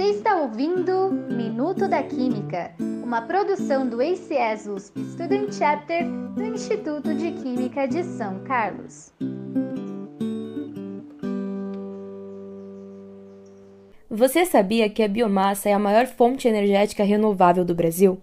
Você está ouvindo Minuto da Química, uma produção do ACS USP Student Chapter do Instituto de Química de São Carlos. Você sabia que a biomassa é a maior fonte energética renovável do Brasil?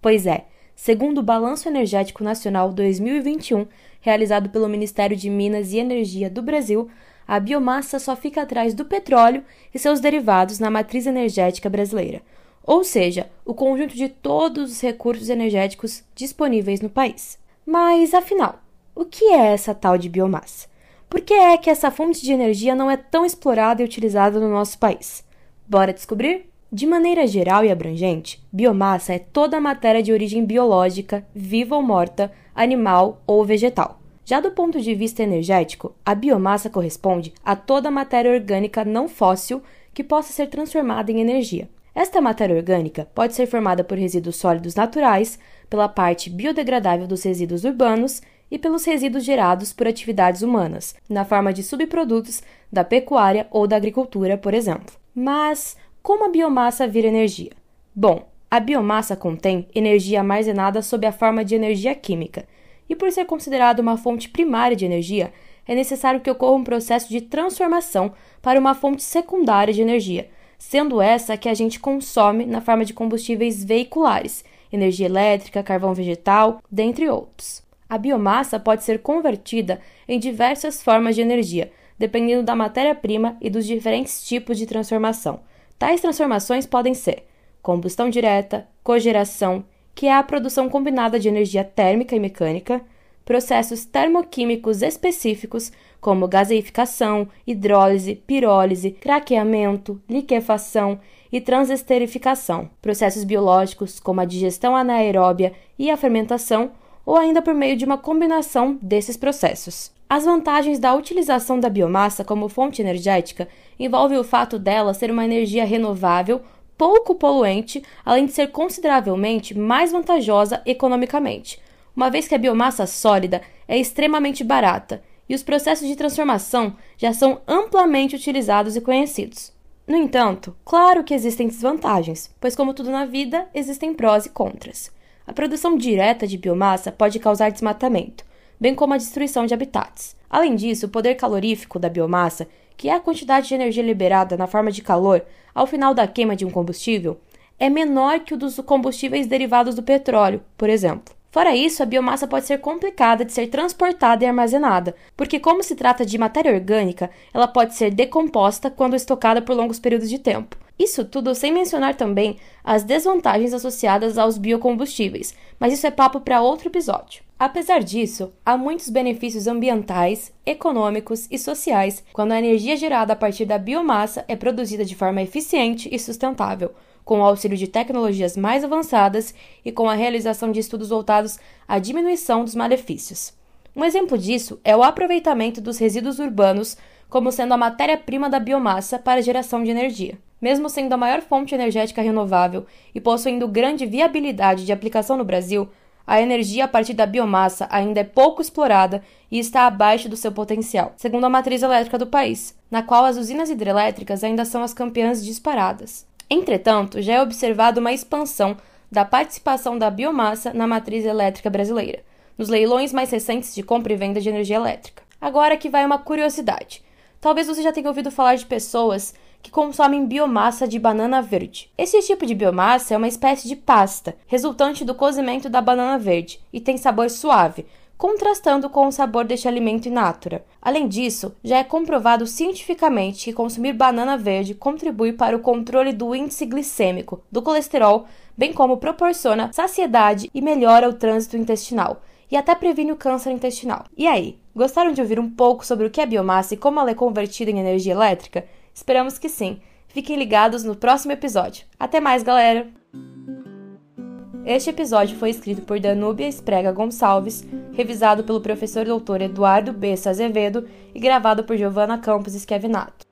Pois é, segundo o Balanço Energético Nacional 2021, realizado pelo Ministério de Minas e Energia do Brasil, a biomassa só fica atrás do petróleo e seus derivados na matriz energética brasileira, ou seja, o conjunto de todos os recursos energéticos disponíveis no país. Mas, afinal, o que é essa tal de biomassa? Por que é que essa fonte de energia não é tão explorada e utilizada no nosso país? Bora descobrir? De maneira geral e abrangente, biomassa é toda a matéria de origem biológica, viva ou morta, animal ou vegetal. Já do ponto de vista energético, a biomassa corresponde a toda a matéria orgânica não fóssil que possa ser transformada em energia. Esta matéria orgânica pode ser formada por resíduos sólidos naturais, pela parte biodegradável dos resíduos urbanos e pelos resíduos gerados por atividades humanas, na forma de subprodutos da pecuária ou da agricultura, por exemplo. Mas como a biomassa vira energia? Bom, a biomassa contém energia armazenada sob a forma de energia química e por ser considerada uma fonte primária de energia, é necessário que ocorra um processo de transformação para uma fonte secundária de energia, sendo essa que a gente consome na forma de combustíveis veiculares, energia elétrica, carvão vegetal, dentre outros. A biomassa pode ser convertida em diversas formas de energia, dependendo da matéria-prima e dos diferentes tipos de transformação. Tais transformações podem ser combustão direta, cogeração, que é a produção combinada de energia térmica e mecânica, processos termoquímicos específicos, como gaseificação, hidrólise, pirólise, craqueamento, liquefação e transesterificação, processos biológicos, como a digestão anaeróbia e a fermentação, ou ainda por meio de uma combinação desses processos. As vantagens da utilização da biomassa como fonte energética envolvem o fato dela ser uma energia renovável pouco poluente, além de ser consideravelmente mais vantajosa economicamente, uma vez que a biomassa sólida é extremamente barata e os processos de transformação já são amplamente utilizados e conhecidos. No entanto, claro que existem desvantagens, pois, como tudo na vida, existem prós e contras. A produção direta de biomassa pode causar desmatamento, bem como a destruição de habitats. Além disso, o poder calorífico da biomassa que é a quantidade de energia liberada na forma de calor ao final da queima de um combustível, é menor que o dos combustíveis derivados do petróleo, por exemplo. Fora isso, a biomassa pode ser complicada de ser transportada e armazenada, porque, como se trata de matéria orgânica, ela pode ser decomposta quando estocada por longos períodos de tempo. Isso tudo sem mencionar também as desvantagens associadas aos biocombustíveis, mas isso é papo para outro episódio. Apesar disso, há muitos benefícios ambientais, econômicos e sociais quando a energia gerada a partir da biomassa é produzida de forma eficiente e sustentável, com o auxílio de tecnologias mais avançadas e com a realização de estudos voltados à diminuição dos malefícios. Um exemplo disso é o aproveitamento dos resíduos urbanos como sendo a matéria-prima da biomassa para geração de energia. Mesmo sendo a maior fonte energética renovável e possuindo grande viabilidade de aplicação no Brasil, a energia a partir da biomassa ainda é pouco explorada e está abaixo do seu potencial, segundo a matriz elétrica do país, na qual as usinas hidrelétricas ainda são as campeãs disparadas. Entretanto, já é observada uma expansão da participação da biomassa na matriz elétrica brasileira, nos leilões mais recentes de compra e venda de energia elétrica. Agora que vai uma curiosidade. Talvez você já tenha ouvido falar de pessoas que consomem biomassa de banana verde. Esse tipo de biomassa é uma espécie de pasta, resultante do cozimento da banana verde, e tem sabor suave, contrastando com o sabor deste alimento in natura. Além disso, já é comprovado cientificamente que consumir banana verde contribui para o controle do índice glicêmico, do colesterol, bem como proporciona saciedade e melhora o trânsito intestinal, e até previne o câncer intestinal. E aí, gostaram de ouvir um pouco sobre o que é biomassa e como ela é convertida em energia elétrica? Esperamos que sim. Fiquem ligados no próximo episódio. Até mais, galera! Este episódio foi escrito por Danúbia Esprega Gonçalves, revisado pelo professor doutor Eduardo B. Azevedo e gravado por Giovanna Campos Esquevinato.